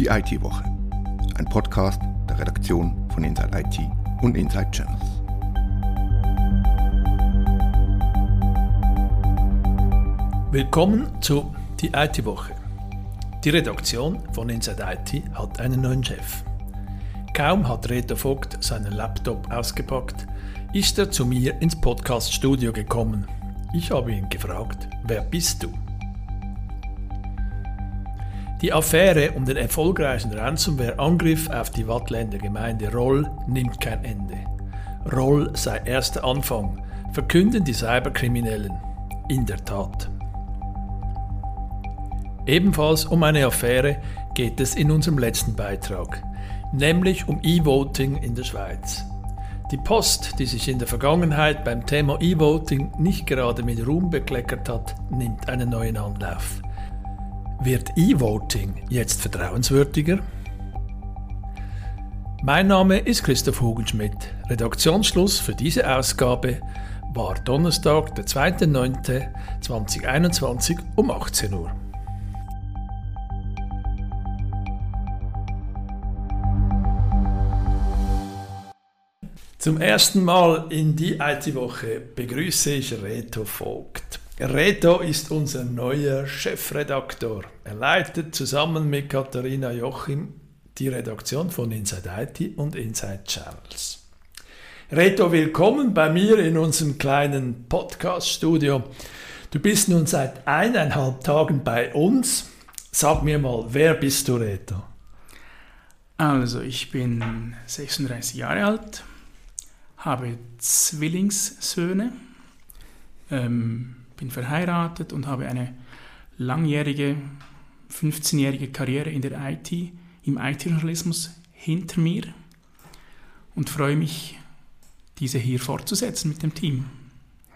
Die IT-Woche. Ein Podcast der Redaktion von Inside IT und Inside Channels. Willkommen zu Die IT-Woche. Die Redaktion von Inside IT hat einen neuen Chef. Kaum hat Reto Vogt seinen Laptop ausgepackt, ist er zu mir ins Podcast-Studio gekommen. Ich habe ihn gefragt, wer bist du? Die Affäre um den erfolgreichen Ransomware-Angriff auf die Wattländer Gemeinde Roll nimmt kein Ende. Roll sei erster Anfang, verkünden die Cyberkriminellen. In der Tat. Ebenfalls um eine Affäre geht es in unserem letzten Beitrag, nämlich um E-Voting in der Schweiz. Die Post, die sich in der Vergangenheit beim Thema E-Voting nicht gerade mit Ruhm bekleckert hat, nimmt einen neuen Anlauf. Wird E-Voting jetzt vertrauenswürdiger? Mein Name ist Christoph Hugenschmidt. Redaktionsschluss für diese Ausgabe war Donnerstag, der 2.9.2021 um 18 Uhr. Zum ersten Mal in die IT-Woche begrüße ich Reto Vogt. Reto ist unser neuer Chefredaktor. Er leitet zusammen mit Katharina Jochim die Redaktion von Inside IT und Inside Channels. Reto, willkommen bei mir in unserem kleinen Podcast-Studio. Du bist nun seit eineinhalb Tagen bei uns. Sag mir mal, wer bist du, Reto? Also, ich bin 36 Jahre alt, habe Zwillingssöhne. Ähm, bin verheiratet und habe eine langjährige, 15-jährige Karriere in der IT, im IT-Journalismus hinter mir und freue mich, diese hier fortzusetzen mit dem Team.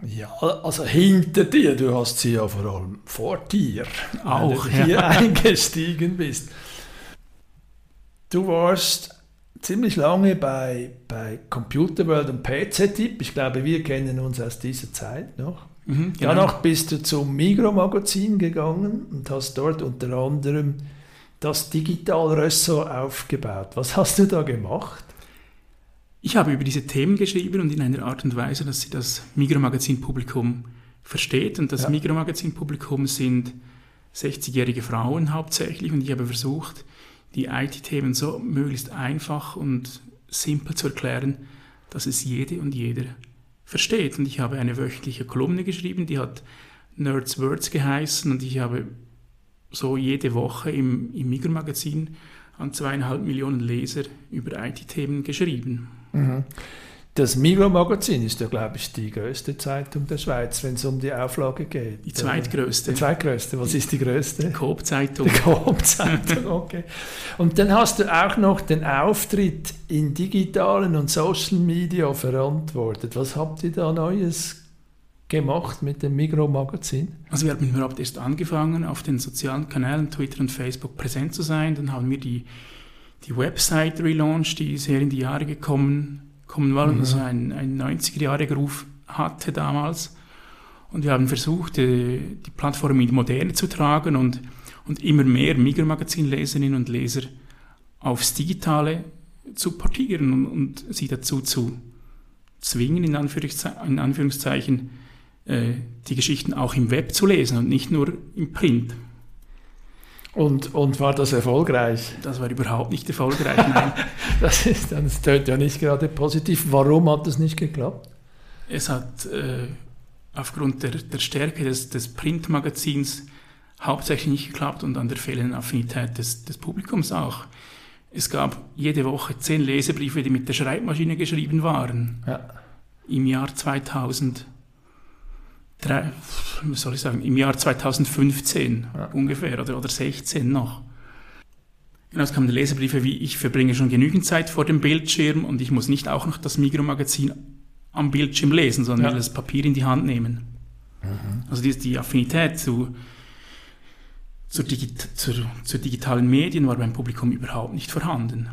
Ja, also hinter dir, du hast sie ja vor allem vor dir, auch wenn du hier ja. eingestiegen bist. Du warst ziemlich lange bei, bei Computer World und PC-Tipp. Ich glaube, wir kennen uns aus dieser Zeit noch. Mhm, genau. Danach bist du zum Migro-Magazin gegangen und hast dort unter anderem das Digital-Ressort aufgebaut. Was hast du da gemacht? Ich habe über diese Themen geschrieben und in einer Art und Weise, dass sie das Mikromagazin-Publikum versteht. Und das Ja. Mikromagazin-Publikum sind 60-jährige Frauen hauptsächlich. Und ich habe versucht, die IT-Themen so möglichst einfach und simpel zu erklären, dass es jede und jeder versteht. Und ich habe eine wöchentliche Kolumne geschrieben, die hat Nerds Words geheißen und ich habe so jede Woche im, im Mikromagazin an zweieinhalb Millionen Leser über IT-Themen geschrieben. Das Migro-Magazin ist ja, glaube ich, die größte Zeitung der Schweiz, wenn es um die Auflage geht. Die zweitgrößte. Die zweitgrößte. Was ist die größte? Coop-Zeitung. Die Coop-Zeitung, okay. Und dann hast du auch noch den Auftritt in digitalen und Social Media verantwortet. Was habt ihr da Neues gemacht mit dem Migro-Magazin? Also wir haben überhaupt erst angefangen, auf den sozialen Kanälen Twitter und Facebook präsent zu sein. Dann haben wir die, die Website relaunched, die sehr in die Jahre gekommen, gekommen war und also ein, ein 90er-Jahre-Ruf hatte damals. Und wir haben versucht, äh, die Plattform in die Moderne zu tragen und, und immer mehr Mikromagazin-Leserinnen und Leser aufs Digitale zu portieren und, und sie dazu zu zwingen, in, Anführungsze in Anführungszeichen, äh, die Geschichten auch im Web zu lesen und nicht nur im Print. Und, und war das erfolgreich? Das war überhaupt nicht erfolgreich, nein. Das ist dann das tönt ja nicht gerade positiv. Warum hat das nicht geklappt? Es hat äh, aufgrund der, der Stärke des, des Printmagazins hauptsächlich nicht geklappt und an der fehlenden Affinität des, des Publikums auch. Es gab jede Woche zehn Lesebriefe, die mit der Schreibmaschine geschrieben waren. Ja. Im Jahr 2000, drei, was soll ich sagen, im Jahr 2015 Ja. ungefähr oder, oder 16 noch. Genau, es kamen Leserbriefe wie, ich verbringe schon genügend Zeit vor dem Bildschirm und ich muss nicht auch noch das Mikromagazin am Bildschirm lesen, sondern Ja. will das Papier in die Hand nehmen. Also die, die Affinität zu, zur, Digit zur, zur digitalen Medien war beim Publikum überhaupt nicht vorhanden.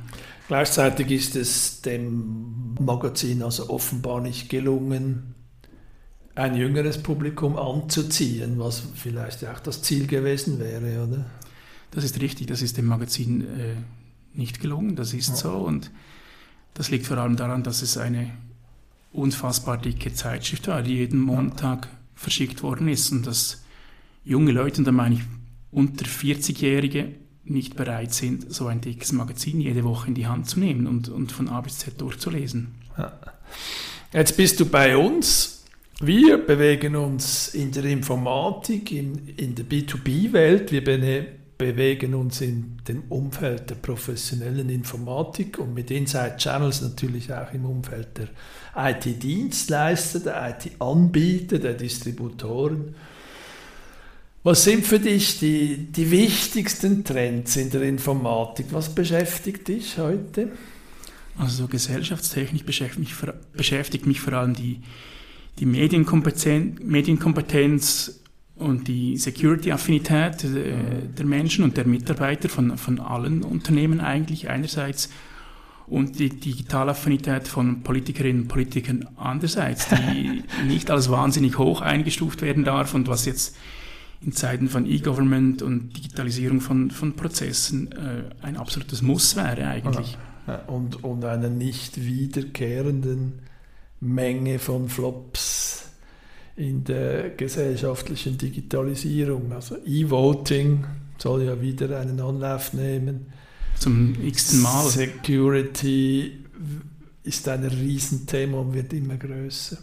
Gleichzeitig ist es dem Magazin also offenbar nicht gelungen, ein jüngeres Publikum anzuziehen, was vielleicht auch das Ziel gewesen wäre, oder? Das ist richtig, das ist dem Magazin äh, nicht gelungen, das ist ja. so und das liegt vor allem daran, dass es eine unfassbar dicke Zeitschrift war, die jeden Montag verschickt worden ist und dass junge Leute, und da meine ich unter 40-Jährige, nicht bereit sind, so ein dickes Magazin jede Woche in die Hand zu nehmen und, und von A bis Z durchzulesen. Jetzt bist du bei uns. Wir bewegen uns in der Informatik, in, in der B2B-Welt. Wir bewegen uns in dem Umfeld der professionellen Informatik und mit Inside Channels natürlich auch im Umfeld der IT-Dienstleister, der IT-Anbieter, der Distributoren. Was sind für dich die, die wichtigsten Trends in der Informatik? Was beschäftigt dich heute? Also gesellschaftstechnisch beschäftigt mich, beschäftigt mich vor allem die, die Medienkompetenz, Medienkompetenz und die Security-Affinität äh, der Menschen und der Mitarbeiter von, von allen Unternehmen eigentlich einerseits und die Digitalaffinität von Politikerinnen und Politikern andererseits, die nicht als wahnsinnig hoch eingestuft werden darf und was jetzt in Zeiten von E-Government und Digitalisierung von, von Prozessen äh, ein absolutes Muss wäre eigentlich. Und, und einer nicht wiederkehrenden Menge von Flops in der gesellschaftlichen Digitalisierung. Also E-Voting soll ja wieder einen Anlauf nehmen. Zum x Mal. Security ist ein Riesenthema und wird immer größer.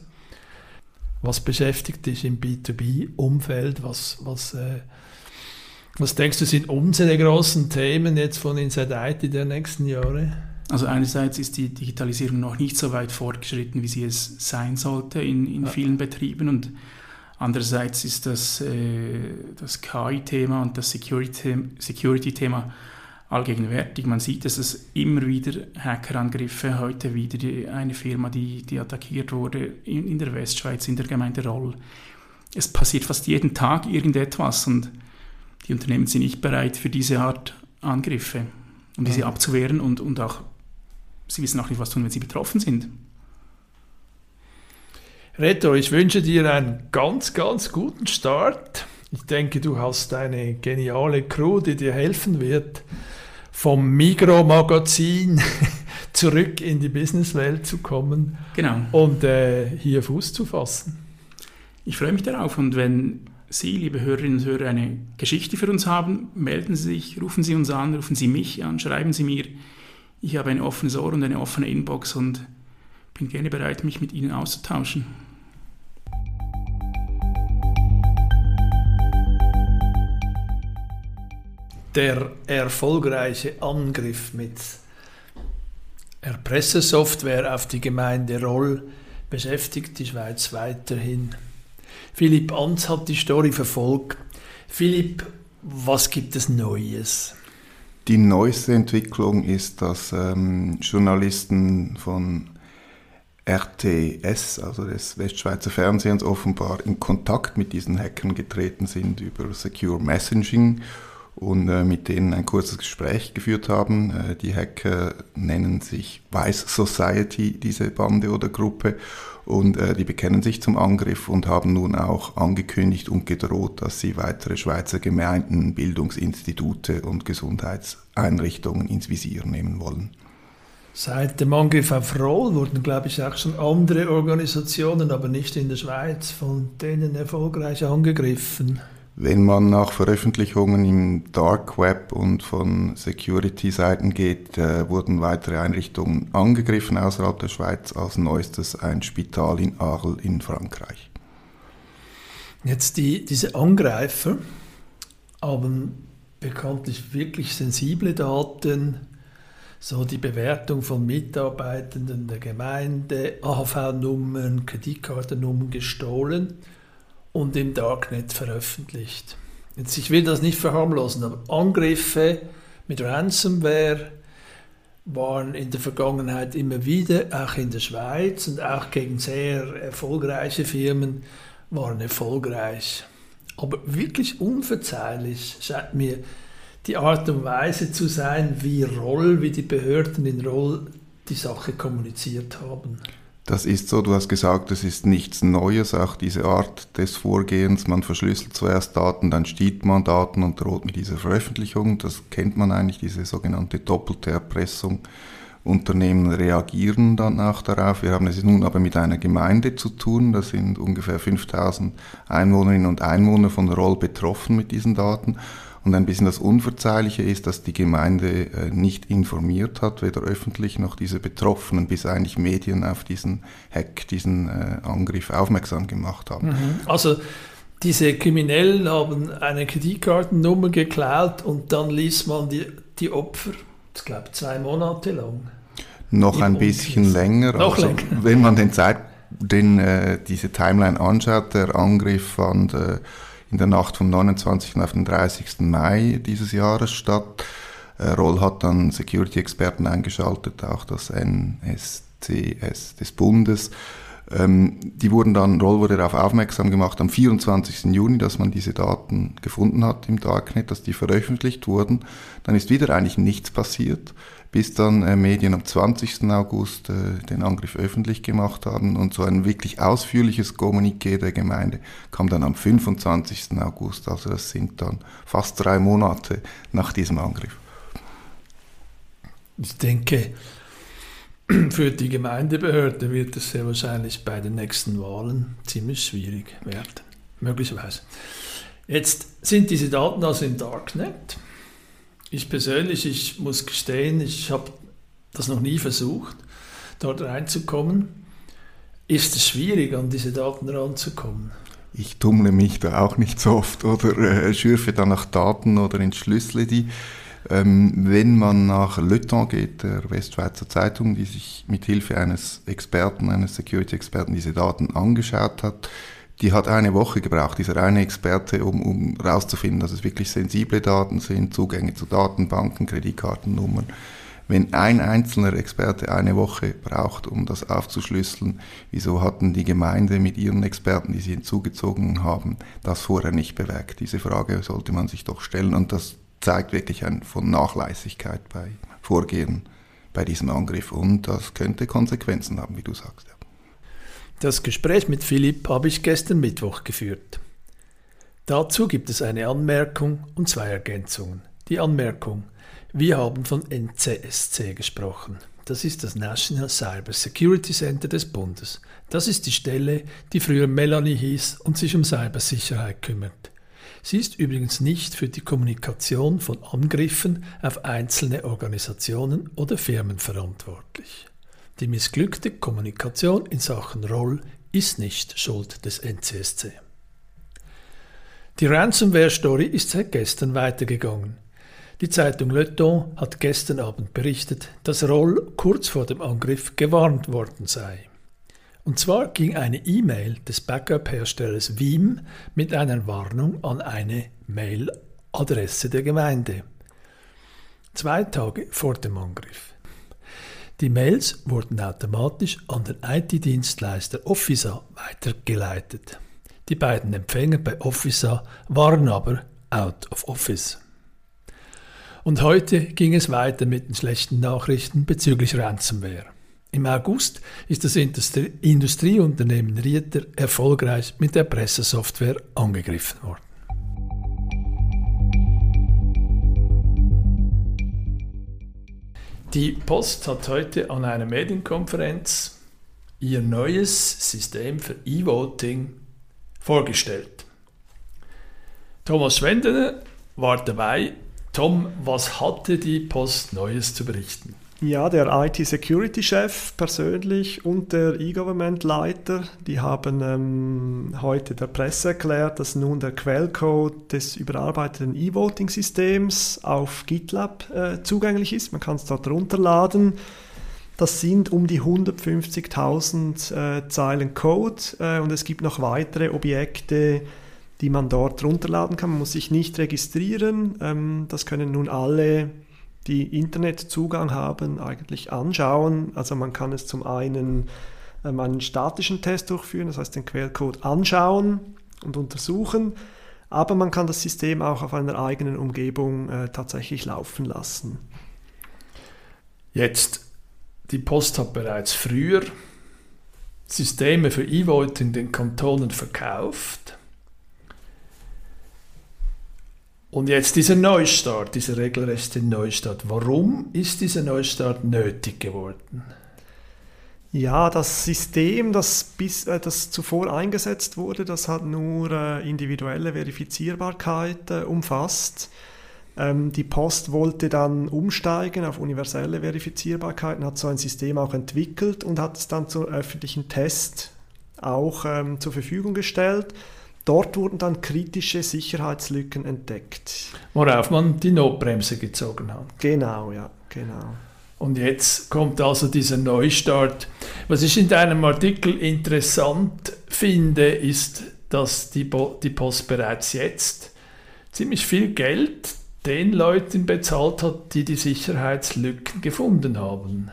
Was beschäftigt dich im B2B-Umfeld? Was, was, äh, was denkst du sind unsere großen Themen jetzt von Inside IT der nächsten Jahre? Also einerseits ist die Digitalisierung noch nicht so weit fortgeschritten, wie sie es sein sollte in, in ja. vielen Betrieben und andererseits ist das, äh, das KI-Thema und das Security-Thema Security allgegenwärtig. Man sieht, dass es immer wieder Hackerangriffe, heute wieder die, eine Firma, die, die attackiert wurde in, in der Westschweiz, in der Gemeinde Roll. Es passiert fast jeden Tag irgendetwas und die Unternehmen sind nicht bereit für diese Art Angriffe, um diese abzuwehren und, und auch sie wissen auch nicht, was tun, wenn sie betroffen sind. Reto, ich wünsche dir einen ganz, ganz guten Start. Ich denke, du hast eine geniale Crew, die dir helfen wird, vom Mikromagazin zurück in die Businesswelt zu kommen genau. und äh, hier Fuß zu fassen. Ich freue mich darauf und wenn Sie, liebe Hörerinnen und Hörer, eine Geschichte für uns haben, melden Sie sich, rufen Sie uns an, rufen Sie mich an, schreiben Sie mir. Ich habe ein offenes Ohr und eine offene Inbox und bin gerne bereit, mich mit Ihnen auszutauschen. Der erfolgreiche Angriff mit Erpressersoftware auf die Gemeinde Roll beschäftigt die Schweiz weiterhin. Philipp Anz hat die Story verfolgt. Philipp, was gibt es Neues? Die neueste Entwicklung ist, dass ähm, Journalisten von RTS, also des Westschweizer Fernsehens, offenbar in Kontakt mit diesen Hackern getreten sind über Secure Messaging und äh, mit denen ein kurzes Gespräch geführt haben. Äh, die Hacker nennen sich Vice Society, diese Bande oder Gruppe, und äh, die bekennen sich zum Angriff und haben nun auch angekündigt und gedroht, dass sie weitere Schweizer Gemeinden, Bildungsinstitute und Gesundheitseinrichtungen ins Visier nehmen wollen. Seit dem Angriff auf Roll wurden, glaube ich, auch schon andere Organisationen, aber nicht in der Schweiz, von denen erfolgreich angegriffen. Wenn man nach Veröffentlichungen im Dark Web und von Security-Seiten geht, äh, wurden weitere Einrichtungen angegriffen außerhalb der Schweiz, als neuestes ein Spital in Arles in Frankreich. Jetzt die, diese Angreifer haben bekanntlich wirklich sensible Daten, so die Bewertung von Mitarbeitenden der Gemeinde, AHV-Nummern, Kreditkartennummern gestohlen und im Darknet veröffentlicht. Jetzt, ich will das nicht verharmlosen, aber Angriffe mit Ransomware waren in der Vergangenheit immer wieder, auch in der Schweiz und auch gegen sehr erfolgreiche Firmen, waren erfolgreich. Aber wirklich unverzeihlich scheint mir die Art und Weise zu sein, wie Roll, wie die Behörden in Roll die Sache kommuniziert haben. Das ist so, du hast gesagt, es ist nichts Neues, auch diese Art des Vorgehens. Man verschlüsselt zuerst Daten, dann stiehlt man Daten und droht mit dieser Veröffentlichung. Das kennt man eigentlich, diese sogenannte doppelte Erpressung. Unternehmen reagieren dann auch darauf. Wir haben es nun aber mit einer Gemeinde zu tun. Da sind ungefähr 5000 Einwohnerinnen und Einwohner von Roll betroffen mit diesen Daten. Und ein bisschen das Unverzeihliche ist, dass die Gemeinde äh, nicht informiert hat, weder öffentlich noch diese Betroffenen, bis eigentlich Medien auf diesen Hack, diesen äh, Angriff aufmerksam gemacht haben. Mhm. Also diese Kriminellen haben eine Kreditkartennummer geklaut und dann ließ man die, die Opfer, ich glaube, zwei Monate lang. Noch ein bisschen länger. Noch also, länger. Wenn man den Zeit, den, äh, diese Timeline anschaut, der Angriff fand äh, in der Nacht vom 29. auf den 30. Mai dieses Jahres statt. Äh, Roll hat dann Security-Experten eingeschaltet, auch das NSCS des Bundes. Ähm, die wurden dann, Roll wurde darauf aufmerksam gemacht am 24. Juni, dass man diese Daten gefunden hat im Darknet, dass die veröffentlicht wurden. Dann ist wieder eigentlich nichts passiert bis dann äh, Medien am 20. August äh, den Angriff öffentlich gemacht haben und so ein wirklich ausführliches Kommuniqué der Gemeinde kam dann am 25. August, also das sind dann fast drei Monate nach diesem Angriff. Ich denke, für die Gemeindebehörde wird es sehr wahrscheinlich bei den nächsten Wahlen ziemlich schwierig werden, möglicherweise. Jetzt sind diese Daten also im Darknet ich persönlich, ich muss gestehen, ich habe das noch nie versucht, dort reinzukommen. Ist es schwierig, an diese Daten ranzukommen? Ich tummle mich da auch nicht so oft oder äh, schürfe da nach Daten oder entschlüssele die. Ähm, wenn man nach Le Temps geht, der Westschweizer Zeitung, die sich mit Hilfe eines Experten, eines Security-Experten diese Daten angeschaut hat, die hat eine Woche gebraucht, dieser eine Experte, um, um rauszufinden, dass es wirklich sensible Daten sind, Zugänge zu Datenbanken, Kreditkartennummern. Wenn ein einzelner Experte eine Woche braucht, um das aufzuschlüsseln, wieso hatten die Gemeinde mit ihren Experten, die sie hinzugezogen haben, das vorher nicht bewegt? Diese Frage sollte man sich doch stellen und das zeigt wirklich ein von Nachlässigkeit bei Vorgehen bei diesem Angriff und das könnte Konsequenzen haben, wie du sagst. Ja. Das Gespräch mit Philipp habe ich gestern Mittwoch geführt. Dazu gibt es eine Anmerkung und zwei Ergänzungen. Die Anmerkung. Wir haben von NCSC gesprochen. Das ist das National Cyber Security Center des Bundes. Das ist die Stelle, die früher Melanie hieß und sich um Cybersicherheit kümmert. Sie ist übrigens nicht für die Kommunikation von Angriffen auf einzelne Organisationen oder Firmen verantwortlich. Die missglückte Kommunikation in Sachen Roll ist nicht Schuld des NCSC. Die Ransomware-Story ist seit gestern weitergegangen. Die Zeitung Le Temps hat gestern Abend berichtet, dass Roll kurz vor dem Angriff gewarnt worden sei. Und zwar ging eine E-Mail des Backup-Herstellers Veeam mit einer Warnung an eine Mail-Adresse der Gemeinde. Zwei Tage vor dem Angriff. Die Mails wurden automatisch an den IT-Dienstleister Officer weitergeleitet. Die beiden Empfänger bei Officer waren aber out of office. Und heute ging es weiter mit den schlechten Nachrichten bezüglich Ransomware. Im August ist das Industrie Industrieunternehmen Rieter erfolgreich mit der Pressesoftware angegriffen worden. Die Post hat heute an einer Medienkonferenz ihr neues System für E-Voting vorgestellt. Thomas Schwendener war dabei. Tom, was hatte die Post Neues zu berichten? Ja, der IT-Security-Chef persönlich und der E-Government-Leiter, die haben ähm, heute der Presse erklärt, dass nun der Quellcode des überarbeiteten E-Voting-Systems auf GitLab äh, zugänglich ist. Man kann es dort runterladen. Das sind um die 150.000 äh, Zeilen Code äh, und es gibt noch weitere Objekte, die man dort runterladen kann. Man muss sich nicht registrieren. Ähm, das können nun alle die Internetzugang haben, eigentlich anschauen. Also man kann es zum einen ähm, einen statischen Test durchführen, das heißt den Quellcode anschauen und untersuchen, aber man kann das System auch auf einer eigenen Umgebung äh, tatsächlich laufen lassen. Jetzt, die Post hat bereits früher Systeme für E-Voting den Kantonen verkauft. Und jetzt dieser Neustart, dieser regelrechte Neustart. Warum ist dieser Neustart nötig geworden? Ja, das System, das, bis, äh, das zuvor eingesetzt wurde, das hat nur äh, individuelle Verifizierbarkeit äh, umfasst. Ähm, die Post wollte dann umsteigen auf universelle Verifizierbarkeit und hat so ein System auch entwickelt und hat es dann zum öffentlichen Test auch ähm, zur Verfügung gestellt. Dort wurden dann kritische Sicherheitslücken entdeckt. Worauf man die Notbremse gezogen hat. Genau, ja, genau. Und jetzt kommt also dieser Neustart. Was ich in deinem Artikel interessant finde, ist, dass die, die Post bereits jetzt ziemlich viel Geld den Leuten bezahlt hat, die die Sicherheitslücken gefunden haben.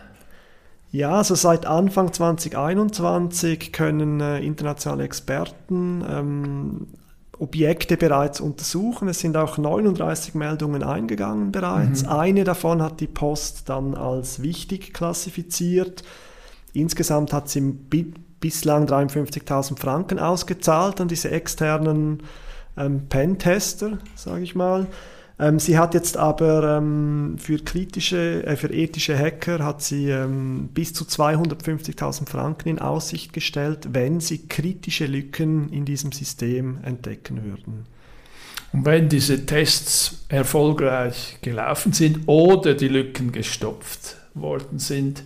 Ja, also seit Anfang 2021 können äh, internationale Experten ähm, Objekte bereits untersuchen. Es sind auch 39 Meldungen eingegangen bereits. Mhm. Eine davon hat die Post dann als wichtig klassifiziert. Insgesamt hat sie bislang 53.000 Franken ausgezahlt an diese externen ähm, Pentester, sage ich mal. Ähm, sie hat jetzt aber ähm, für kritische, äh, für ethische Hacker hat sie ähm, bis zu 250.000 Franken in Aussicht gestellt, wenn sie kritische Lücken in diesem System entdecken würden. Und wenn diese Tests erfolgreich gelaufen sind oder die Lücken gestopft worden sind,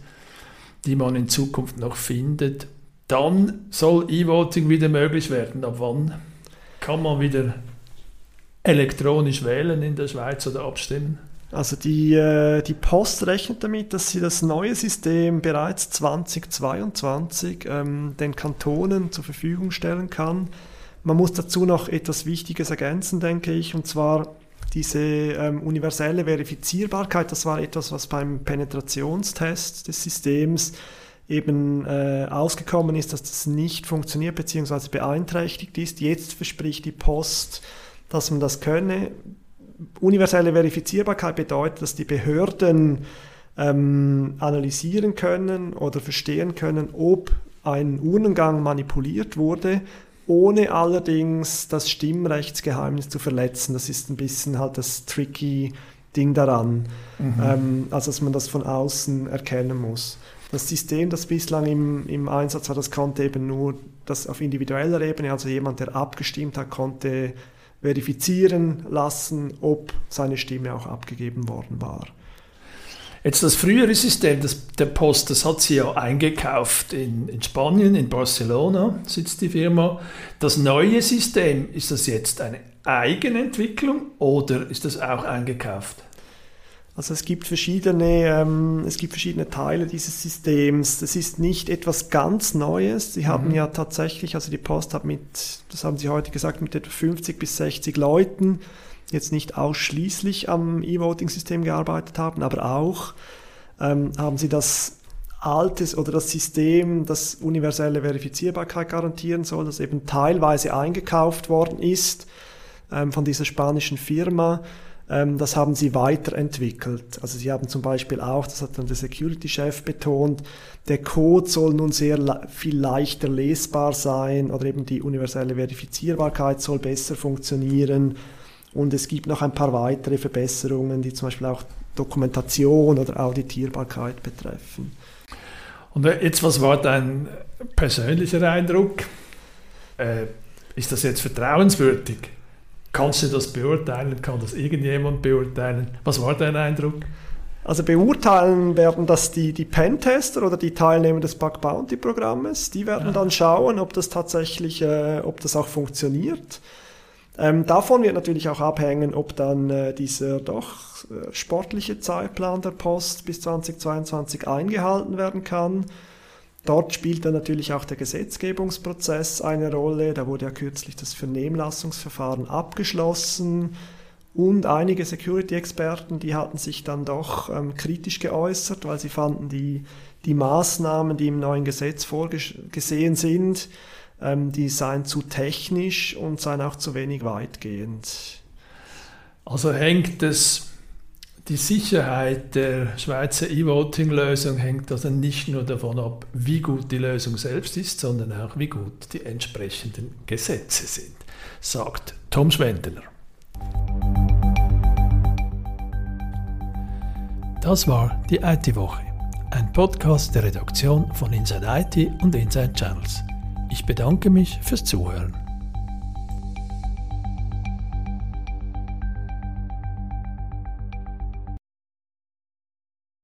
die man in Zukunft noch findet, dann soll E-Voting wieder möglich werden. Ab wann kann man wieder elektronisch wählen in der Schweiz oder abstimmen? Also die, äh, die Post rechnet damit, dass sie das neue System bereits 2022 ähm, den Kantonen zur Verfügung stellen kann. Man muss dazu noch etwas Wichtiges ergänzen, denke ich, und zwar diese ähm, universelle Verifizierbarkeit, das war etwas, was beim Penetrationstest des Systems eben äh, ausgekommen ist, dass das nicht funktioniert bzw. beeinträchtigt ist. Jetzt verspricht die Post, dass man das könne. Universelle Verifizierbarkeit bedeutet, dass die Behörden ähm, analysieren können oder verstehen können, ob ein Urnengang manipuliert wurde, ohne allerdings das Stimmrechtsgeheimnis zu verletzen. Das ist ein bisschen halt das tricky Ding daran, mhm. ähm, also dass man das von außen erkennen muss. Das System, das bislang im, im Einsatz war, das konnte eben nur das auf individueller Ebene, also jemand, der abgestimmt hat, konnte verifizieren lassen, ob seine Stimme auch abgegeben worden war. Jetzt das frühere System das, der Post, das hat sie ja eingekauft in, in Spanien, in Barcelona sitzt die Firma. Das neue System, ist das jetzt eine Eigenentwicklung oder ist das auch eingekauft? Also es gibt verschiedene, ähm, es gibt verschiedene Teile dieses Systems. Das ist nicht etwas ganz Neues. Sie mhm. haben ja tatsächlich, also die Post hat mit, das haben Sie heute gesagt, mit etwa 50 bis 60 Leuten jetzt nicht ausschließlich am E-Voting-System gearbeitet haben, aber auch ähm, haben sie das altes oder das System, das universelle Verifizierbarkeit garantieren soll, das eben teilweise eingekauft worden ist ähm, von dieser spanischen Firma das haben sie weiterentwickelt. Also sie haben zum Beispiel auch, das hat dann der Security-Chef betont, der Code soll nun sehr viel leichter lesbar sein oder eben die universelle Verifizierbarkeit soll besser funktionieren. Und es gibt noch ein paar weitere Verbesserungen, die zum Beispiel auch Dokumentation oder Auditierbarkeit betreffen. Und jetzt, was war dein persönlicher Eindruck? Äh, ist das jetzt vertrauenswürdig? Kannst du das beurteilen? Kann das irgendjemand beurteilen? Was war dein Eindruck? Also beurteilen werden das die, die Pentester oder die Teilnehmer des Bug Bounty Programmes. Die werden ja. dann schauen, ob das tatsächlich, äh, ob das auch funktioniert. Ähm, davon wird natürlich auch abhängen, ob dann äh, dieser doch äh, sportliche Zeitplan der Post bis 2022 eingehalten werden kann. Dort spielt dann natürlich auch der Gesetzgebungsprozess eine Rolle. Da wurde ja kürzlich das Vernehmlassungsverfahren abgeschlossen. Und einige Security-Experten, die hatten sich dann doch ähm, kritisch geäußert, weil sie fanden, die, die Maßnahmen, die im neuen Gesetz vorgesehen sind, ähm, die seien zu technisch und seien auch zu wenig weitgehend. Also hängt es Die Sicherheit der Schweizer E-Voting-Lösung hängt also nicht nur davon ab, wie gut die Lösung selbst ist, sondern auch, wie gut die entsprechenden Gesetze sind, sagt Tom Schwendener. Das war die IT-Woche, ein Podcast der Redaktion von Inside IT und Inside Channels. Ich bedanke mich fürs Zuhören.